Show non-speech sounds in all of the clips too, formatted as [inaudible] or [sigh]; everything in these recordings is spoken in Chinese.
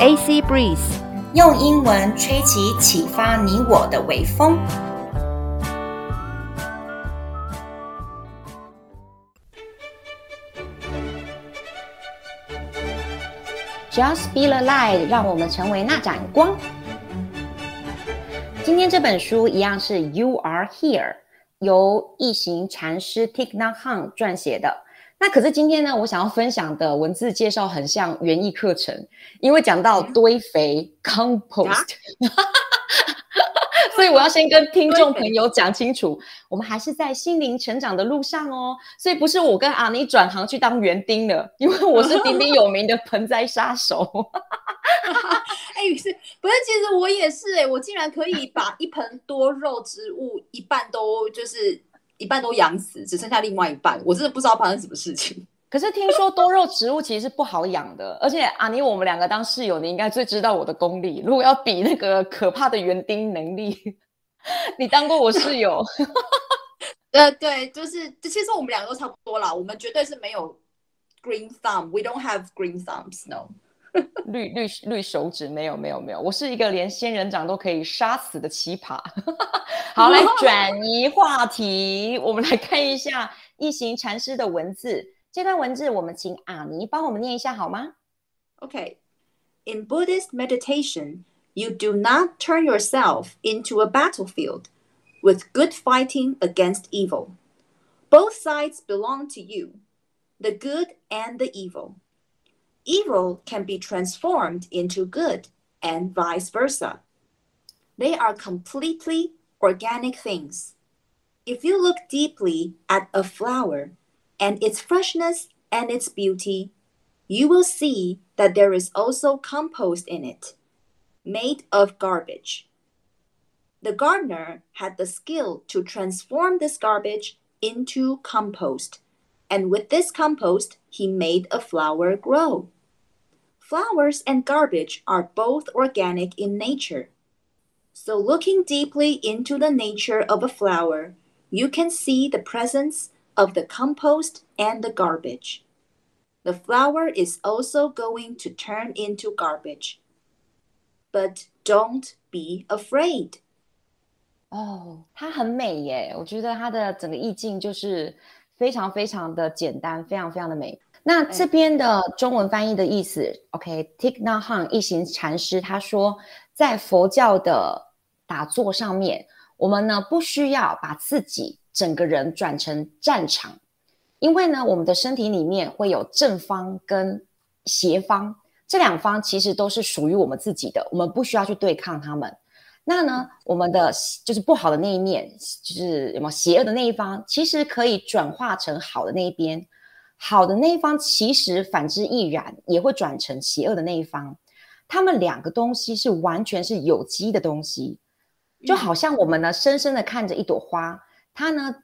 AC Breeze，用英文吹起启发你我的微风。Just be the light，让我们成为那盏光。今天这本书一样是 You Are Here，由一行禅师 Thich Nhat Hanh 撰写的。那可是今天呢，我想要分享的文字介绍很像园艺课程，因为讲到堆肥 compost，、啊、[laughs] 所以我要先跟听众朋友讲清楚，我们还是在心灵成长的路上哦。所以不是我跟阿妮转行去当园丁了，因为我是鼎鼎有名的盆栽杀手。[laughs] [laughs] 哎、欸，是不是？其实我也是哎、欸，我竟然可以把一盆多肉植物一半都就是。一半都养死，只剩下另外一半，我真的不知道发生什么事情。[laughs] 可是听说多肉植物其实是不好养的，而且阿妮，我们两个当室友，你应该最知道我的功力。如果要比那个可怕的园丁能力，[laughs] 你当过我室友？[laughs] 呃，对，就是，其实我们两个都差不多啦。我们绝对是没有 green thumb，we don't have green thumbs，no。绿绿绿手指没有没有没有，我是一个连仙人掌都可以杀死的奇葩。好，来转移话题，我们来看一下一行禅师的文字。这段文字我们请阿尼帮我们念一下好吗？OK，In Buddhist meditation, you do not turn yourself into a battlefield with good fighting against evil. Both sides belong to you, the good and the evil. Evil can be transformed into good and vice versa. They are completely organic things. If you look deeply at a flower and its freshness and its beauty, you will see that there is also compost in it, made of garbage. The gardener had the skill to transform this garbage into compost, and with this compost, he made a flower grow. Flowers and garbage are both organic in nature. So looking deeply into the nature of a flower, you can see the presence of the compost and the garbage. The flower is also going to turn into garbage. But don't be afraid. 哦，它很美耶！我觉得它的整个意境就是非常非常的简单，非常非常的美。 那这边的中文翻译的意思、嗯、，OK，Thich Nhat Hanh 一行禅师他说，在佛教的打坐上面，我们呢不需要把自己整个人转成战场，因为呢，我们的身体里面会有正方跟邪方，这两方其实都是属于我们自己的，我们不需要去对抗他们。那呢，我们的就是不好的那一面，就是有没有邪恶的那一方，其实可以转化成好的那一边。好的那一方其实反之亦然，也会转成邪恶的那一方。他们两个东西是完全是有机的东西，就好像我们呢，深深的看着一朵花，它呢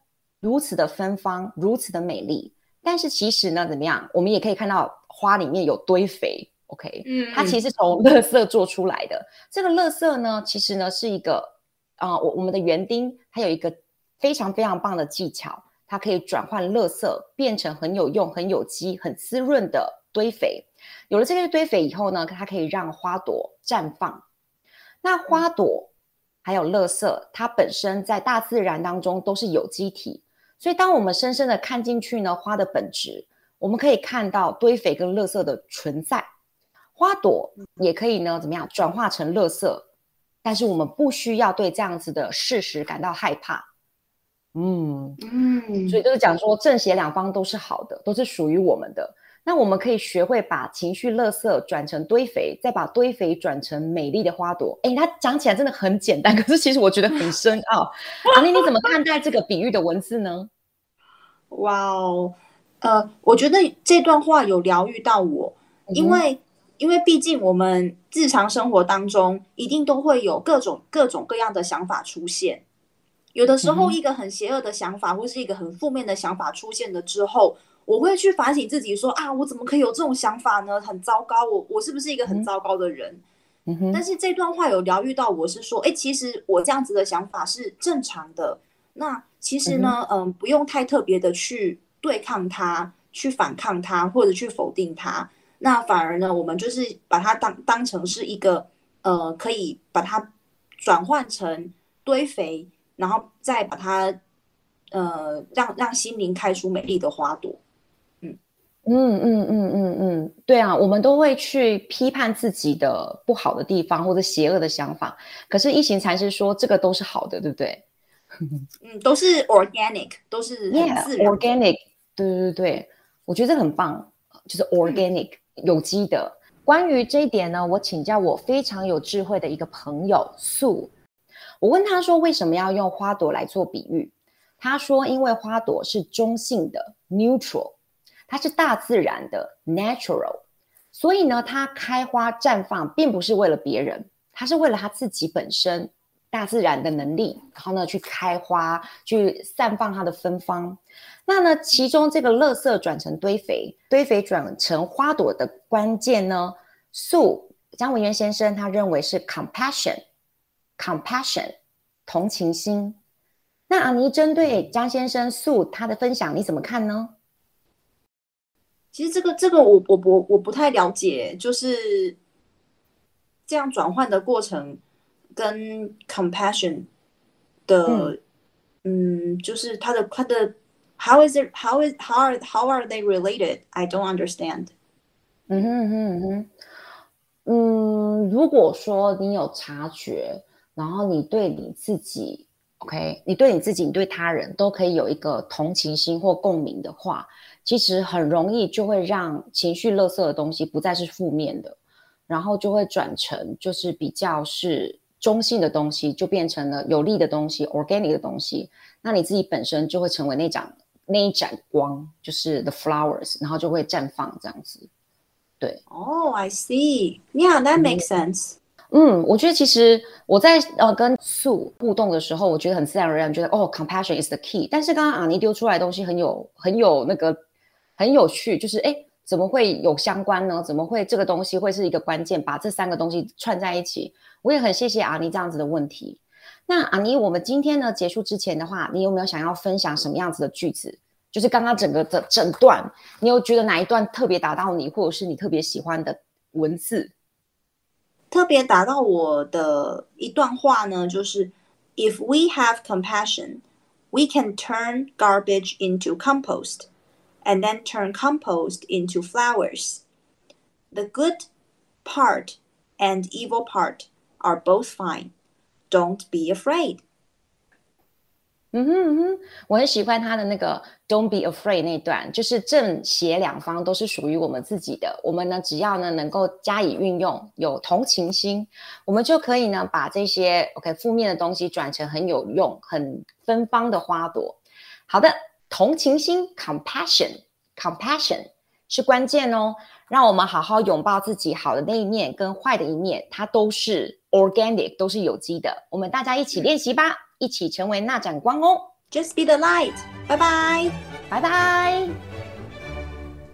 如此的芬芳，如此的美丽。但是其实呢，怎么样？我们也可以看到花里面有堆肥，OK？嗯，它其实从垃圾做出来的。这个垃圾呢，其实呢是一个啊，我、呃、我们的园丁，它有一个非常非常棒的技巧。它可以转换垃圾变成很有用、很有机、很滋润的堆肥。有了这些堆肥以后呢，它可以让花朵绽放。那花朵还有垃圾，它本身在大自然当中都是有机体，所以当我们深深的看进去呢，花的本质，我们可以看到堆肥跟垃圾的存在。花朵也可以呢，怎么样转化成垃圾？但是我们不需要对这样子的事实感到害怕。嗯嗯，所以就是讲说正邪两方都是好的，都是属于我们的。那我们可以学会把情绪垃圾转成堆肥，再把堆肥转成美丽的花朵。哎，它讲起来真的很简单，可是其实我觉得很深奥。阿妮，你怎么看待这个比喻的文字呢？哇哦，呃，我觉得这段话有疗愈到我，因为、嗯、因为毕竟我们日常生活当中一定都会有各种各种各样的想法出现。有的时候，一个很邪恶的想法，或是一个很负面的想法出现了之后，我会去反省自己，说啊，我怎么可以有这种想法呢？很糟糕，我我是不是一个很糟糕的人？但是这段话有疗愈到我，是说，哎，其实我这样子的想法是正常的。那其实呢，嗯，不用太特别的去对抗它，去反抗它，或者去否定它。那反而呢，我们就是把它当当成是一个呃，可以把它转换成堆肥，然后再把它呃，让让心灵开出美丽的花朵。嗯嗯嗯嗯嗯，对啊，我们都会去批判自己的不好的地方或者邪恶的想法。可是一行禅师说，这个都是好的，对不对？[laughs] 嗯，都是 organic，都是很自然 yeah，organic。对对对，我觉得这很棒，就是 organic、嗯、有机的。关于这一点呢，我请教我非常有智慧的一个朋友素，我问他说，为什么要用花朵来做比喻？他说，因为花朵是中性的 neutral。它是大自然的 natural，所以呢，它开花绽放并不是为了别人，它是为了它自己本身大自然的能力，然后呢去开花，去散放它的芬芳。那呢，其中这个垃圾转成堆肥，堆肥转成花朵的关键呢，素江文渊先生他认为是 compassion compassion，compassion 同情心。那阿尼针对江先生素他的分享，你怎么看呢？其实这个这个我我我我不太了解，就是这样转换的过程跟 compassion 的，嗯，嗯，就是它的它的 how is it how is how are how are they related? I don't understand。嗯哼嗯哼嗯哼，嗯，如果说你有察觉，然后你对你自己，OK，你对你自己，你对他人都可以有一个同情心或共鸣的话。其实很容易就会让情绪垃圾的东西不再是负面的，然后就会转成就是比较是中性的东西，就变成了有利的东西，organic 的东西。那你自己本身就会成为那盏那一盏光，就是 the flowers，然后就会绽放这样子。对。哦，oh, I see. Yeah, that makes sense. 嗯，我觉得其实我在呃跟素互动的时候，我觉得很自然而然觉得哦，compassion is the key。但是刚刚阿妮丢出来的东西很有很有那个很有趣，就是哎，怎么会有相关呢？怎么会这个东西会是一个关键？把这三个东西串在一起，我也很谢谢阿妮这样子的问题。那阿妮，我们今天呢结束之前的话，你有没有想要分享什么样子的句子？就是刚刚整个的整段，你有觉得哪一段特别打到你，或者是你特别喜欢的文字？特别打到我的一段话呢，就是 If we have compassion, we can turn garbage into compost, and then turn compost into flowers. The good part and evil part are both fine. Don't be afraid. 嗯哼嗯哼，我很喜欢他的那个 "Don't be afraid" 那段，就是正邪两方都是属于我们自己的。我们呢，只要呢能够加以运用，有同情心，我们就可以呢把这些 OK 负面的东西转成很有用、很芬芳的花朵。好的，同情心 （compassion），compassion 是关键哦。让我们好好拥抱自己好的那一面跟坏的一面，它都是 organic，都是有机的。我们大家一起练习吧。一起成为那盏光哦！Just be the light。拜拜，拜拜。